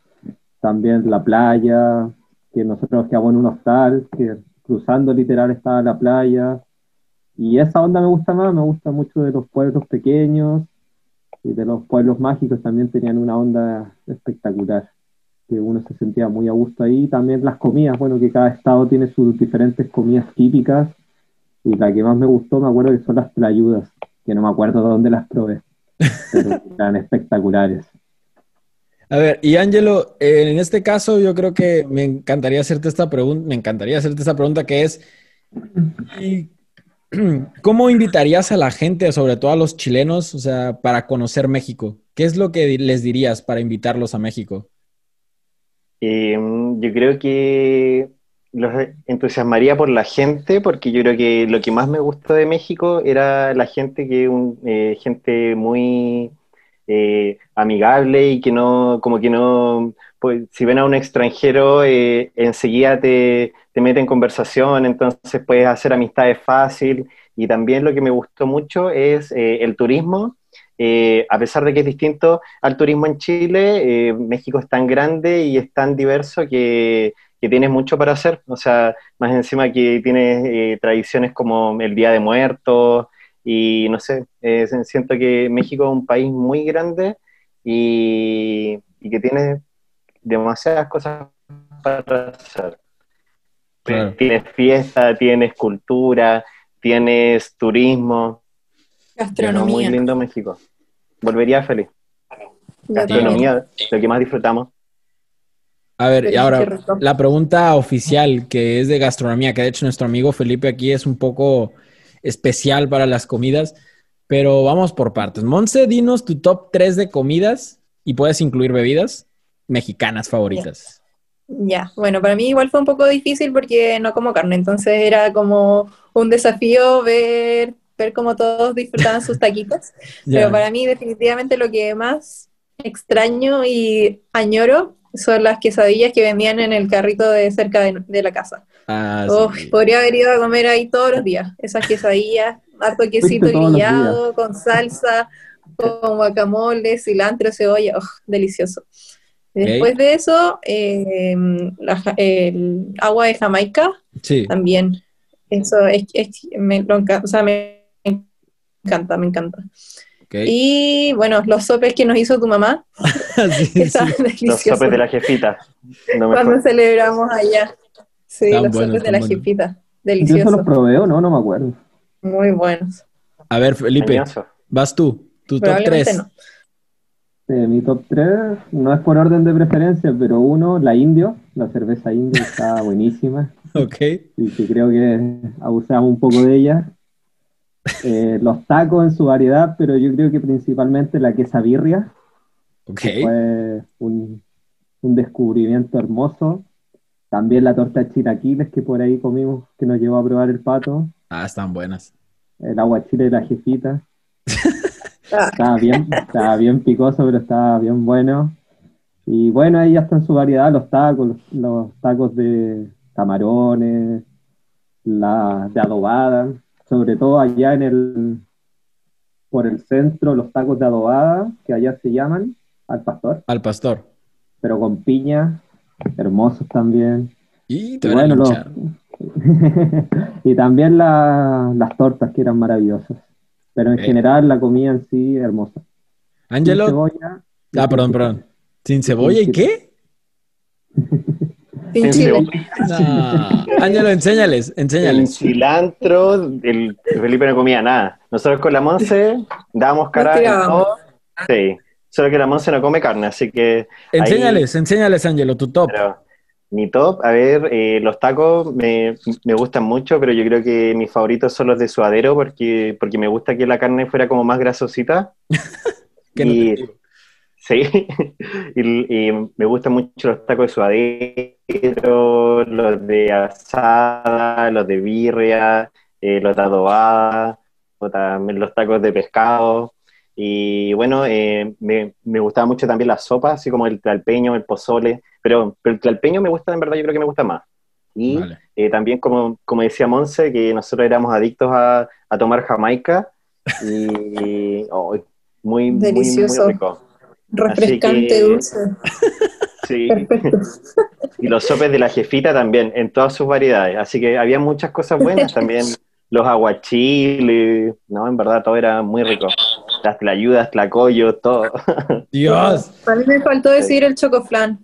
También la playa, que nosotros quedamos en un hostal, que cruzando literal estaba la playa. Y esa onda me gusta más, me gusta mucho de los pueblos pequeños y de los pueblos mágicos también tenían una onda espectacular que uno se sentía muy a gusto ahí. También las comidas, bueno, que cada estado tiene sus diferentes comidas típicas. Y la que más me gustó, me acuerdo que son las playudas, que no me acuerdo de dónde las probé, pero [LAUGHS] eran espectaculares. A ver, y Ángelo, eh, en este caso yo creo que me encantaría hacerte esta pregunta, me encantaría hacerte esta pregunta que es, ¿y [CLEARS THROAT] ¿cómo invitarías a la gente, sobre todo a los chilenos, o sea, para conocer México? ¿Qué es lo que les dirías para invitarlos a México? Eh, yo creo que los entusiasmaría por la gente, porque yo creo que lo que más me gustó de México era la gente que un, eh, gente muy eh, amigable y que no, como que no, pues si ven a un extranjero, eh, enseguida te, te mete en conversación, entonces puedes hacer amistades fácil. Y también lo que me gustó mucho es el turismo. a pesar de que es distinto al turismo en Chile, México es tan grande y es tan diverso que que tienes mucho para hacer, o sea, más encima que tienes eh, tradiciones como el Día de Muertos y no sé, eh, siento que México es un país muy grande y, que tiene demasiadas cosas para hacer. Tienes fiesta, tienes cultura, tienes turismo. Gastronomía. Muy lindo México. Volvería feliz. Gastronomía, lo que más disfrutamos. A ver, y ahora la pregunta oficial que es de gastronomía, que de hecho nuestro amigo Felipe aquí es un poco especial para las comidas, pero vamos por partes. Monse, dinos tu top 3 de comidas y puedes incluir bebidas mexicanas favoritas. Ya, bueno, para mí igual fue un poco difícil porque no como carne, entonces era como un desafío ver, ver cómo todos disfrutaban sus taquitos, [LAUGHS] pero para mí definitivamente lo que más extraño y añoro son las quesadillas que vendían en el carrito de cerca de, la casa. Ah, podría haber ido a comer ahí todos los días. Esas quesadillas, harto quesito grillado, con salsa, con guacamole, cilantro, cebolla, oh, delicioso. Después de eso, em, el agua de Jamaica, también. Eso es, me, o sea, me encanta, me encanta. Y bueno, los sopes que nos hizo tu mamá. [LAUGHS] Los sopes de la jefita. Cuando celebramos allá. Sí, los sopes de la jefita. Delicioso. Yo los probé no, no me acuerdo. Muy buenos. A ver, Felipe, vas tú, tu top 3. Eh, mi top 3 no es por orden de preferencia, pero uno, la indio, la cerveza indio está [LAUGHS] buenísima. Ok. Y que creo que abusamos un poco de ella. Eh, los tacos en su variedad, pero yo creo que principalmente la quesabirria. Okay. Fue un, descubrimiento hermoso. También la torta de chilaquiles que por ahí comimos, que nos llevó a probar el pato. Ah, están buenas. El agua chile de la jefita. [LAUGHS] estaba, bien, estaba bien picoso, pero estaba bien bueno. Y bueno, ahí ya está en su variedad los tacos, los, tacos de camarones, la de adobada, sobre todo allá en el, por el centro, los tacos de adobada, que allá se llaman, al pastor. Al pastor. Pero con piña, hermosos también. Y, bueno, [LAUGHS] y también las tortas que eran maravillosas. Pero en general la comida en sí hermosa. Ángelo. cebolla. Ah, perdón, perdón. ¿Sin cebolla y qué? Sin chile. [LAUGHS] Ángelo, enséñales, enséñales. El cilantro, el Felipe no comía nada. Nosotros con la Monse dábamos cara a todo. Sí, solo que la Monse no come carne, así que... Enséñales, enséñales, Ángelo, tu top. Mi top, a ver, eh, los tacos me, me, gustan mucho, pero yo creo que mis favoritos son los de suadero porque, porque me gusta que la carne fuera como más grasosita. [LAUGHS] y, Sí, [LAUGHS] y, me gustan mucho los tacos de suadero, los de asada, los de birria, eh, los de adobada, o también los tacos de pescado. Y bueno, eh, me, me, gustaba mucho también la sopa, así como el tlalpeño, el pozole, pero, pero el tlalpeño me gusta, en verdad, yo creo que me gusta más. Y eh, también, como, como decía Monse, que nosotros éramos adictos a, a tomar jamaica, y [LAUGHS] muy, muy, muy rico. Refrescante, dulce. [LAUGHS] Sí. [LAUGHS] Y los sopes de la jefita también, en todas sus variedades. Así que había muchas cosas buenas también. Los aguachiles, ¿no? En verdad todo era muy rico. Las tlayudas, tlacoyos, todo. Dios. A mí me faltó decir el chocoflan,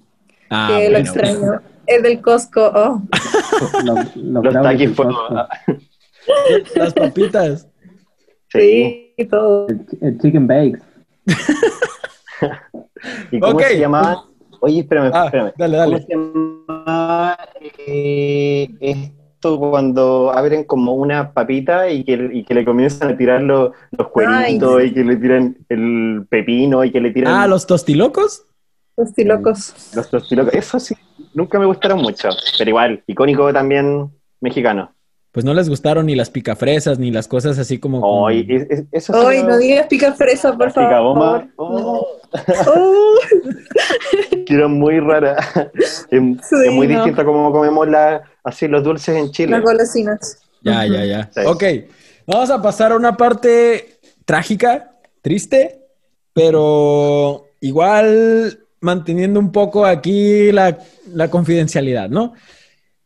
ah, que lo extraño. Es del Costco. Oh. [LAUGHS] los, taquis [LAUGHS] Las papitas. Sí, todo. El, el chicken bakes. [LAUGHS] ¿Y cómo se llamaba? Oye, espérame, Ah, espérame. dale, ¿Cómo dale. se llamaba eh, esto cuando abren como una papita y que, y que le comienzan a tirar los, los cueritos Ay, y que le tiran el pepino y que le tiran Ah, los tostilocos. Tostilocos. los tostilocos? Eso sí, nunca me gustaron mucho, pero igual, icónico también mexicano. Pues no les gustaron ni las picafresas ni las cosas así como. eso me- no digas pica fresa, por favor. oh, Oh, [LAUGHS] que era muy rara. es, Sí, es muy no. distinto a como comemos la, así los dulces en Chile. las golosinas. Ya, ya, ya. Sí. Ok, vamos a pasar a una parte trágica, triste, pero igual manteniendo un poco aquí la, la confidencialidad, ¿no?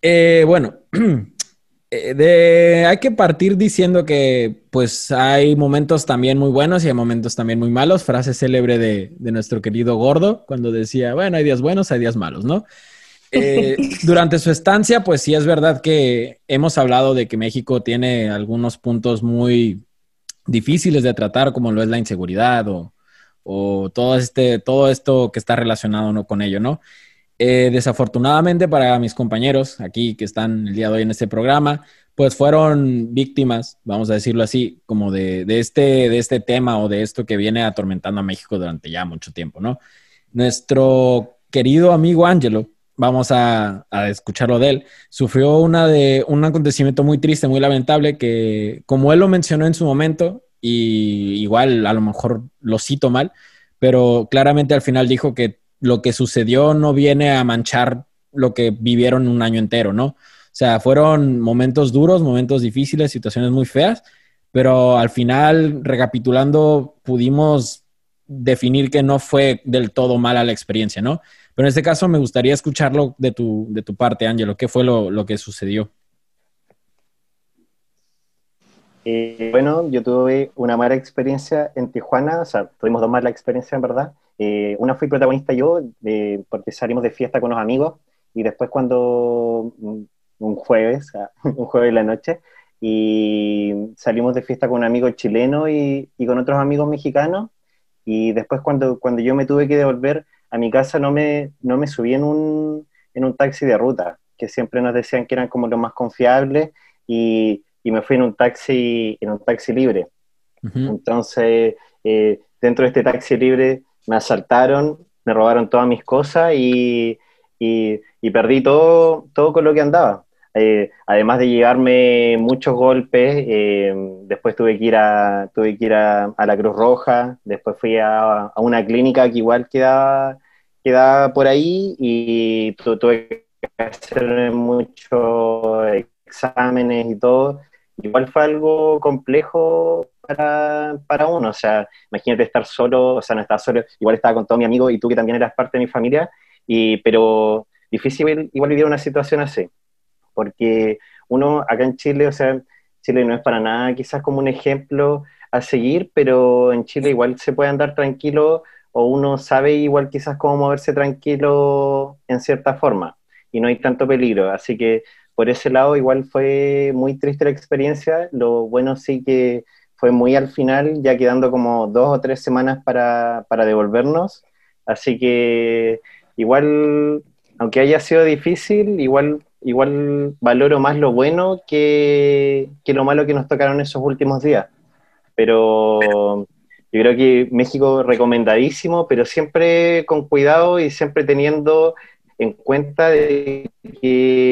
Eh, bueno, [CLEARS THROAT] eh, de- hay que partir diciendo que pues hay momentos también muy buenos y hay momentos también muy malos. Frase célebre de, de nuestro querido Gordo cuando decía, bueno, hay días buenos, hay días malos, ¿no? Eh, [LAUGHS] durante su estancia, pues sí es verdad que hemos hablado de que México tiene algunos puntos muy difíciles de tratar, como lo es la inseguridad o, o todo, este, todo esto que está relacionado ¿no? con ello, ¿no? Eh, desafortunadamente para mis compañeros aquí que están el día de hoy en este programa, pues fueron víctimas, vamos a decirlo así, como de, de este, de este tema o de esto que viene atormentando a México durante ya mucho tiempo, ¿no? Nuestro querido amigo Angelo, vamos a, a escucharlo de él, sufrió una de, un acontecimiento muy triste, muy lamentable, que como él lo mencionó en su momento, y igual a lo mejor lo cito mal, pero claramente al final dijo que lo que sucedió no viene a manchar lo que vivieron un año entero, ¿no? O sea, fueron momentos duros, momentos difíciles, situaciones muy feas, pero al final, recapitulando, pudimos definir que no fue del todo mala la experiencia, ¿no? Pero en este caso me gustaría escucharlo de tu, de tu parte, Ángelo. ¿Qué fue lo, lo que sucedió? Eh, bueno, yo tuve una mala experiencia en Tijuana, o sea, tuvimos dos malas experiencias en verdad. Eh, una fui protagonista yo, porque salimos de fiesta con los amigos, y después cuando, mm, un jueves, ah, [LAUGHS] un jueves de la noche, y salimos de fiesta con un amigo chileno y, y con otros amigos mexicanos, y después cuando, cuando yo me tuve que devolver a mi casa no me, no me subí en un, en un taxi de ruta, que siempre nos decían que eran como los más confiables, y, y me fui en un taxi, en un taxi libre. Entonces, eh, dentro de este taxi libre me asaltaron, me robaron todas mis cosas y, y- y perdí todo, todo con lo que andaba. Eh, además de llevarme muchos golpes, eh, después tuve que ir, a, tuve que ir a, a la Cruz Roja, después fui a, a una clínica que igual quedaba, quedaba por ahí y tu- tuve que hacer muchos exámenes y todo. Igual fue algo complejo para, para uno, o sea, imagínate estar solo, o sea, no estaba solo, igual estaba con todo mi amigo y tú que también eras parte de mi familia, y, pero difícil igual vivir una situación así, porque uno acá en Chile, o sea, Chile no es para nada quizás como un ejemplo a seguir, pero en Chile igual se puede andar tranquilo o uno sabe igual quizás cómo moverse tranquilo en cierta forma y no hay tanto peligro, así que por ese lado igual fue muy triste la experiencia, lo bueno sí que fue muy al final, ya quedando como dos o tres semanas para, para devolvernos, así que igual, aunque haya sido difícil, igual, igual valoro más lo bueno que, que lo malo que nos tocaron esos últimos días. Pero yo creo que México recomendadísimo, pero siempre con cuidado y siempre teniendo en cuenta de que,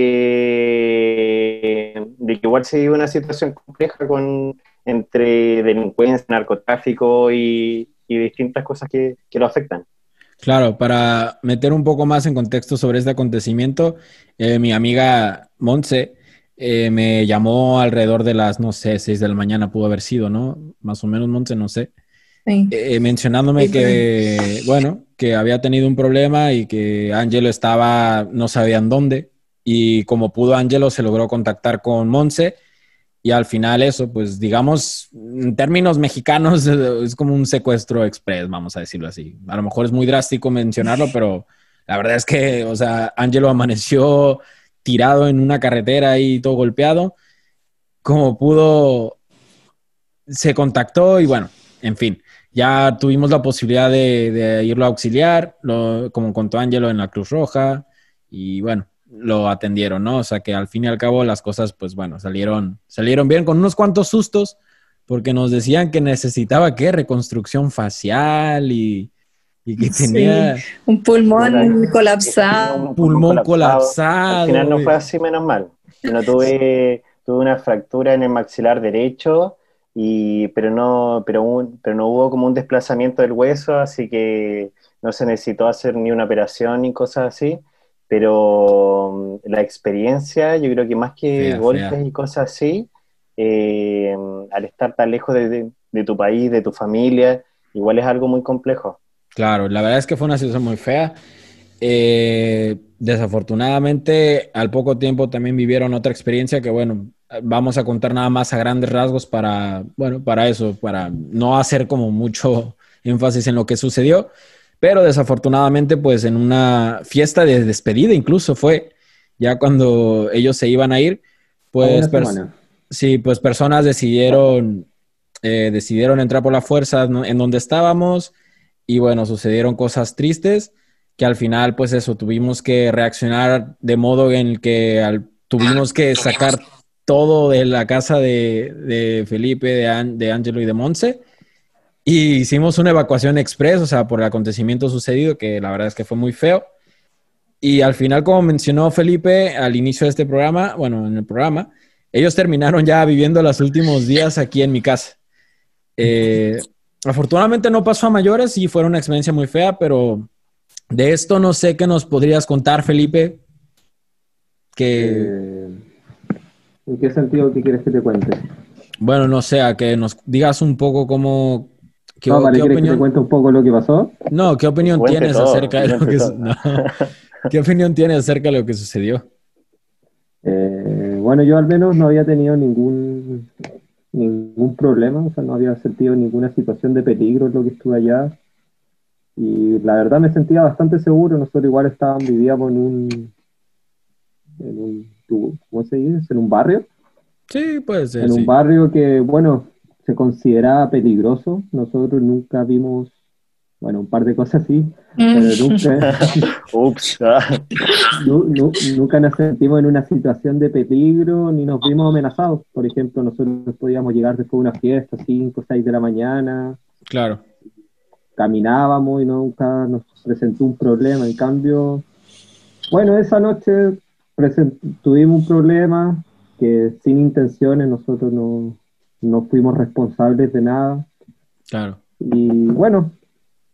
de que igual se vive una situación compleja con, entre delincuencia, narcotráfico y, distintas cosas que, que lo afectan. Claro, para meter un poco más en contexto sobre este acontecimiento, eh, mi amiga Montse eh, me llamó alrededor de las, no sé, seis de la mañana pudo haber sido, ¿no? Más o menos, Montse, no sé. Sí. Eh, mencionándome Sí, que, bueno, que había tenido un problema y que Angelo estaba, no sabían dónde, y como pudo Angelo se logró contactar con Monse, y al final eso, pues digamos, en términos mexicanos [LAUGHS] es como un secuestro express, vamos a decirlo así. A lo mejor es muy drástico mencionarlo, pero la verdad es que, o sea, Angelo amaneció tirado en una carretera y todo golpeado, como pudo, se contactó y bueno, en fin ya tuvimos la posibilidad de, irlo a auxiliar, como contó Ángelo en la Cruz Roja, y bueno, lo atendieron, ¿no? O sea que al fin y al cabo las cosas, pues bueno, salieron, salieron bien con unos cuantos sustos, porque nos decían que necesitaba, ¿qué? Reconstrucción facial y, que tenía... un pulmón colapsado. Un pulmón colapsado. Al final no fue así, menos mal. No tuve, tuve una fractura en el maxilar derecho, y, pero, no, pero, pero no hubo como un desplazamiento del hueso, así que no se necesitó hacer ni una operación ni cosas así. Pero la experiencia, yo creo que más que golpes y cosas así, eh, al estar tan lejos de, tu país, de tu familia, igual es algo muy complejo. Claro, la verdad es que fue una situación muy fea. Eh, desafortunadamente, al poco tiempo también vivieron otra experiencia que, bueno, vamos a contar nada más a grandes rasgos para, bueno, para eso, para no hacer como mucho [LAUGHS] énfasis en lo que sucedió. Pero desafortunadamente, pues en una fiesta de despedida incluso fue, ya cuando ellos se iban a ir, pues Sí, pues personas decidieron, eh, decidieron entrar por la fuerza en donde estábamos y bueno, sucedieron cosas tristes que al final, pues eso, tuvimos que reaccionar de modo en el que tuvimos que sacar todo de la casa de, Felipe, de, de Angelo y de Monse. Y hicimos una evacuación express, o sea, por el acontecimiento sucedido, que la verdad es que fue muy feo. Y al final, como mencionó Felipe al inicio de este programa, bueno, en el programa, ellos terminaron ya viviendo los últimos días aquí en mi casa. Eh, afortunadamente no pasó a mayores y fue una experiencia muy fea, pero de esto no sé qué nos podrías contar, Felipe. Eh, ¿En qué sentido qué quieres que te cuente? Bueno, no sé, a que nos digas un poco cómo... ¿Qué, no, ¿qué opinión... que te cuente un poco lo que pasó? No, ¿qué opinión tienes acerca de lo que... [LAUGHS] ¿Qué opinión tienes acerca de lo que sucedió? Eh, bueno, yo al menos no había tenido ningún, ningún problema, o sea, no había sentido ninguna situación de peligro en lo que estuve allá. Y la verdad me sentía bastante seguro, nosotros igual estábamos, vivíamos en un, en un ¿cómo se dice? En un barrio. Sí, puede ser. En un barrio que, bueno, se consideraba peligroso. Nosotros nunca vimos bueno, un par de cosas así, pero nunca, [LAUGHS] Ups. nunca nos sentimos en una situación de peligro ni nos vimos amenazados. Por ejemplo, nosotros podíamos llegar después de una fiesta, 5 o 6 de la mañana. Claro. Caminábamos y nunca nos presentó un problema. En cambio, bueno, esa noche tuvimos un problema que sin intenciones nosotros no, no fuimos responsables de nada. Claro. Y bueno,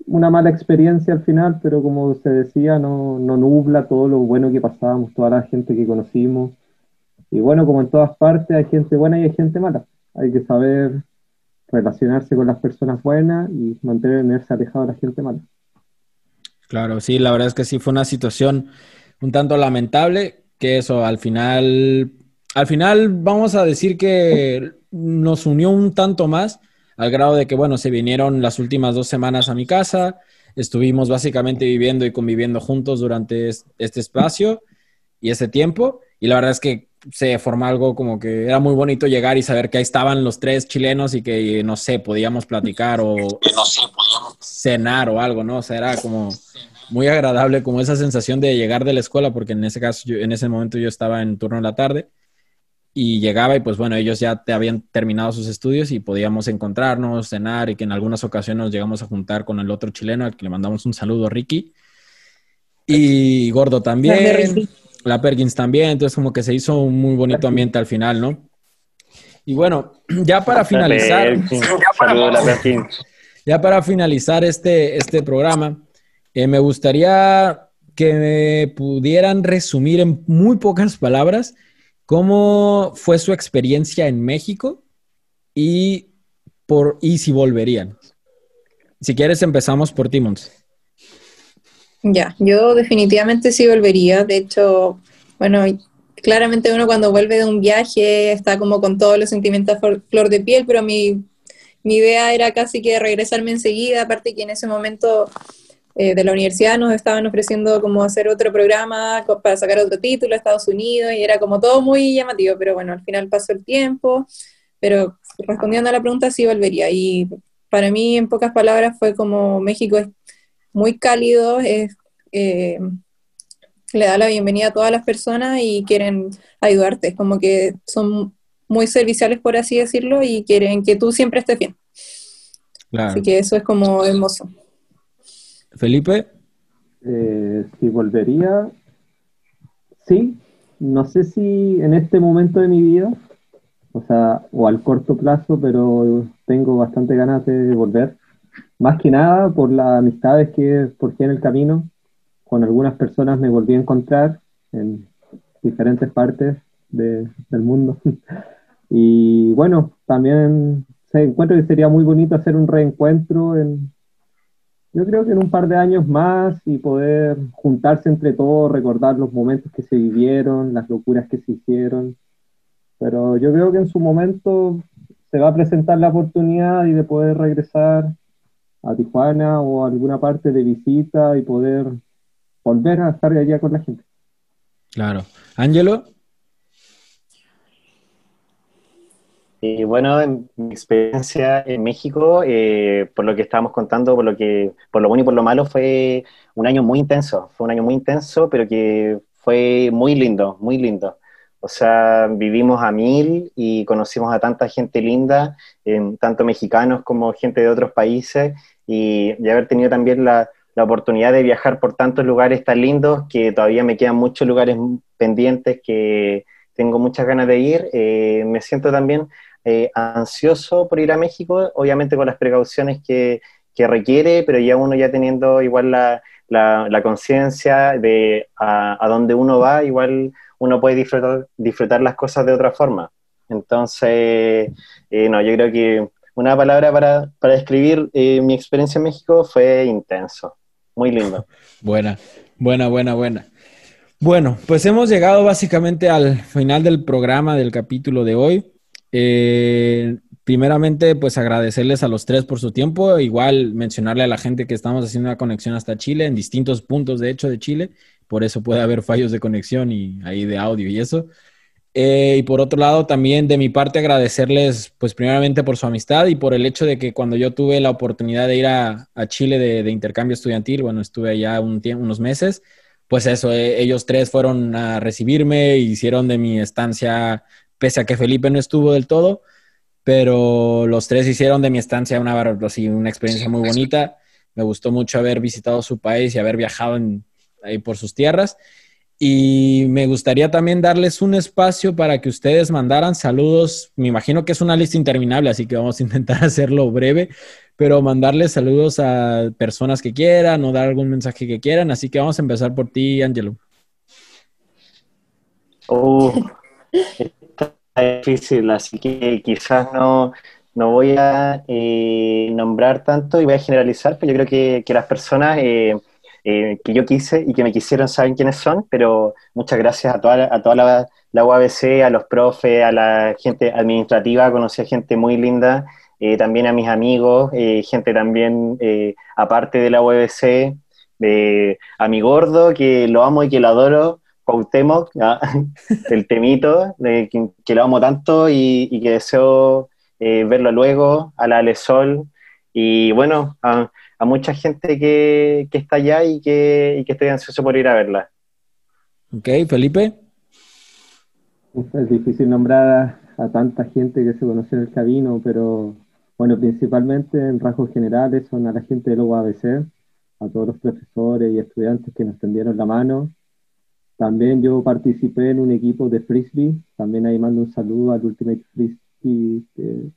una mala experiencia al final, pero como se decía, no, no nubla todo lo bueno que pasábamos, toda la gente que conocimos. Y bueno, como en todas partes, hay gente buena y hay gente mala. Hay que saber relacionarse con las personas buenas y mantenerse alejado de la gente mala. Claro, sí, la verdad es que sí fue una situación un tanto lamentable, que eso al final, al final vamos a decir que nos unió un tanto más, al grado de que, bueno, se vinieron las últimas dos semanas a mi casa, estuvimos básicamente viviendo y conviviendo juntos durante este espacio y ese tiempo, y la verdad es que se formó algo como que era muy bonito llegar y saber que ahí estaban los tres chilenos y que, no sé, podíamos platicar o cenar o algo, ¿no? O sea, era como muy agradable como esa sensación de llegar de la escuela, porque en ese caso, en ese momento yo estaba en turno de la tarde y llegaba y pues bueno, ellos ya te habían terminado sus estudios y podíamos encontrarnos, cenar y que en algunas ocasiones nos llegamos a juntar con el otro chileno al que le mandamos un saludo, Ricky. Y Gordo también, la Perkins también, entonces como que se hizo un muy bonito ambiente al final, ¿no? Y bueno, ya para finalizar, ya para finalizar este, este programa, eh, me gustaría que me pudieran resumir en muy pocas palabras ¿Cómo fue su experiencia en México y, por, y si volverían? Si quieres, empezamos por Timons. Ya, yo definitivamente sí volvería. De hecho, bueno, claramente uno cuando vuelve de un viaje está como con todos los sentimientos flor de piel, pero mi, mi idea era casi que regresarme enseguida, aparte que en ese momento eh, de la universidad nos estaban ofreciendo como hacer otro programa para sacar otro título a Estados Unidos y era como todo muy llamativo, pero bueno, al final pasó el tiempo, pero respondiendo a la pregunta sí volvería y para mí, en pocas palabras, fue como México es muy cálido, es, eh, le da la bienvenida a todas las personas y quieren ayudarte, como que son muy serviciales, por así decirlo, y quieren que tú siempre estés bien. Así que eso es como hermoso. Felipe. Eh, si volvería, sí, no sé si en este momento de mi vida, o sea, o al corto plazo, pero tengo bastante ganas de volver. Más que nada por las amistades que forjé en el camino. Con algunas personas me volví a encontrar en diferentes partes del mundo. [LAUGHS] y bueno, también se encuentro que sería muy bonito hacer un reencuentro en, yo creo que en un par de años más y poder juntarse entre todos, recordar los momentos que se vivieron, las locuras que se hicieron. Pero yo creo que en su momento se va a presentar la oportunidad y de poder regresar a Tijuana o a alguna parte de visita y poder volver a estar allá con la gente. Claro. Ángelo. Y bueno, en mi experiencia en México, eh, por lo que estábamos contando, por lo que, por lo bueno y por lo malo, fue un año muy intenso. Fue un año muy intenso, pero que fue muy lindo, muy lindo. O sea, vivimos a mil y conocimos a tanta gente linda, tanto mexicanos como gente de otros países, y, y haber tenido también la, la, oportunidad de viajar por tantos lugares tan lindos que todavía me quedan muchos lugares pendientes que tengo muchas ganas de ir. Eh, me siento también eh, ansioso por ir a México, obviamente con las precauciones que, que requiere, pero ya uno ya teniendo igual la, la, conciencia de a, a, dónde uno va, igual uno puede disfrutar, disfrutar las cosas de otra forma. Entonces, eh, no, yo creo que una palabra para, para describir eh, mi experiencia en México fue intenso, muy lindo. [LAUGHS] Buena, buena, buena, buena. Bueno, pues hemos llegado básicamente al final del programa, del capítulo de hoy. Eh, primeramente, pues agradecerles a los tres por su tiempo. Igual mencionarle a la gente que estamos haciendo una conexión hasta Chile, en distintos puntos, de hecho, de Chile. Por eso puede haber fallos de conexión y ahí de audio y eso. Eh, y por otro lado, también de mi parte agradecerles, pues primeramente por su amistad y por el hecho de que cuando yo tuve la oportunidad de ir a, Chile de, intercambio estudiantil, bueno, estuve allá un unos meses, pues eso, eh, ellos tres fueron a recibirme, hicieron de mi estancia pese a que Felipe no estuvo del todo, pero los tres hicieron de mi estancia una, una experiencia muy bonita. Me gustó mucho haber visitado su país y haber viajado ahí por sus tierras. Y me gustaría también darles un espacio para que ustedes mandaran saludos. Me imagino que es una lista interminable, así que vamos a intentar [LAUGHS] hacerlo breve, pero mandarles saludos a personas que quieran o dar algún mensaje que quieran. Así que vamos a empezar por ti, Angelo. Oh, [LAUGHS] difícil, así que quizás no, no voy a eh, nombrar tanto y voy a generalizar, pero yo creo que, que las personas eh, eh, que yo quise y que me quisieron saben quiénes son, pero muchas gracias a toda, a toda la, la UABC, a los profes, a la gente administrativa, conocí a gente muy linda, eh, también a mis amigos, eh, gente también aparte de la UABC, a mi gordo, que lo amo y que lo adoro, Cuauhtémoc, [LAUGHS] el temito, de, que, lo amo tanto y, que deseo eh, verlo luego, a la Ale Sol, y bueno, a, a mucha gente que, que, está allá y que, y que estoy ansioso por ir a verla. Ok, Felipe. Es difícil nombrar a, a tanta gente que se conoce en el camino, pero bueno, principalmente en rasgos generales son a la gente del UABC, a todos los profesores y estudiantes que nos tendieron la mano, también yo participé en un equipo de frisbee, también ahí mando un saludo al Ultimate Frisbee de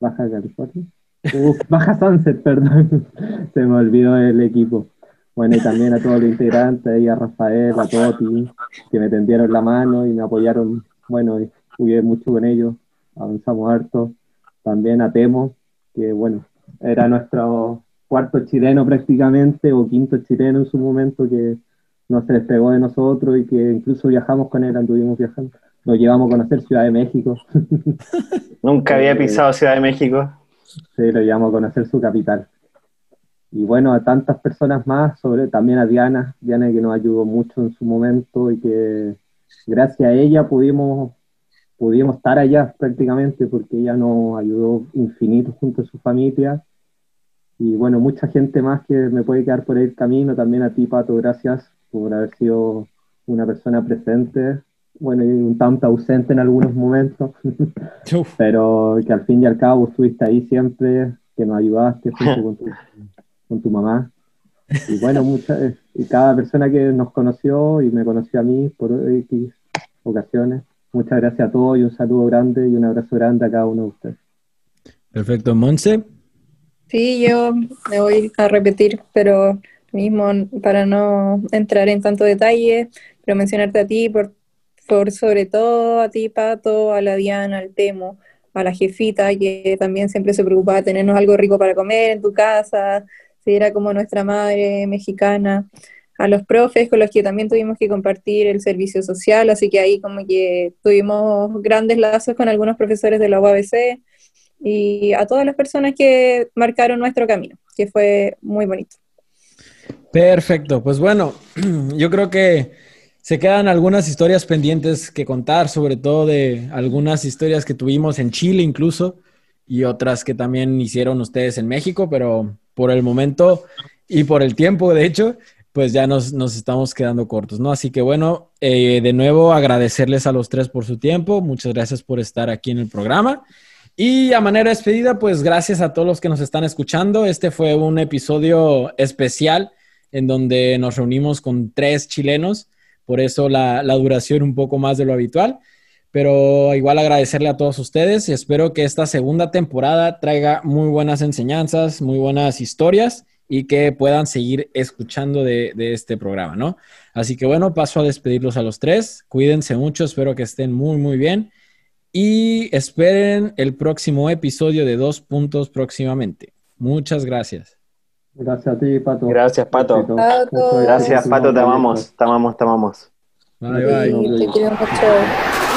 Baja California. [LAUGHS] Baja Sunset, perdón, [LAUGHS] se me olvidó el equipo. Bueno, y también a todos los integrantes, a Rafael, a Toti, que me tendieron la mano y me apoyaron, bueno, jugué mucho con ellos, avanzamos harto. También a Temo, que bueno, era nuestro cuarto chileno prácticamente, o quinto chileno en su momento, que no se despegó de nosotros y que incluso viajamos con él, anduvimos viajando. Lo llevamos a conocer Ciudad de México. [LAUGHS] Nunca había pisado Ciudad de México. Sí, lo llevamos a conocer su capital. Y bueno, a tantas personas más, sobre también a Diana, Diana que nos ayudó mucho en su momento y que gracias a ella pudimos, pudimos estar allá prácticamente porque ella nos ayudó infinito junto a su familia Y bueno, mucha gente más que me puede quedar por el camino. También a ti, Pato, gracias por haber sido una persona presente, bueno, y un tanto ausente en algunos momentos, [LAUGHS] pero que al fin y al cabo estuviste ahí siempre, que nos ayudaste con tu, [LAUGHS] con tu mamá. Y bueno, muchas, y cada persona que nos conoció y me conoció a mí por X ocasiones, muchas gracias a todos y un saludo grande y un abrazo grande a cada uno de ustedes. Perfecto, Monse. Sí, yo me voy a repetir, pero mismo para no entrar en tanto detalle, pero mencionarte a ti, por, por sobre todo a ti, Pato, a la Diana, al Temo, a la jefita, que también siempre se preocupaba de tenernos algo rico para comer en tu casa, si era como nuestra madre mexicana, a los profes con los que también tuvimos que compartir el servicio social, así que ahí como que tuvimos grandes lazos con algunos profesores de la UABC y a todas las personas que marcaron nuestro camino, que fue muy bonito. Perfecto, pues bueno, [CLEARS THROAT] yo creo que se quedan algunas historias pendientes que contar, sobre todo de algunas historias que tuvimos en Chile incluso y otras que también hicieron ustedes en México, pero por el momento y por el tiempo, de hecho, pues ya nos, estamos quedando cortos, ¿no? Así que bueno, eh, de nuevo agradecerles a los tres por su tiempo, muchas gracias por estar aquí en el programa. Y a manera de despedida, pues gracias a todos los que nos están escuchando. Este fue un episodio especial en donde nos reunimos con tres chilenos, por eso la, duración un poco más de lo habitual. Pero igual agradecerle a todos ustedes y espero que esta segunda temporada traiga muy buenas enseñanzas, muy buenas historias y que puedan seguir escuchando de, de, este programa, ¿no? Así que bueno, paso a despedirlos a los tres. Cuídense mucho, espero que estén muy, muy bien y esperen el próximo episodio de Dos Puntos próximamente. Muchas gracias. Gracias a ti, Pato. Gracias, Pato. Gracias, Pato. Te amamos, te amamos, te amamos. Bye, bye. Te quiero mucho.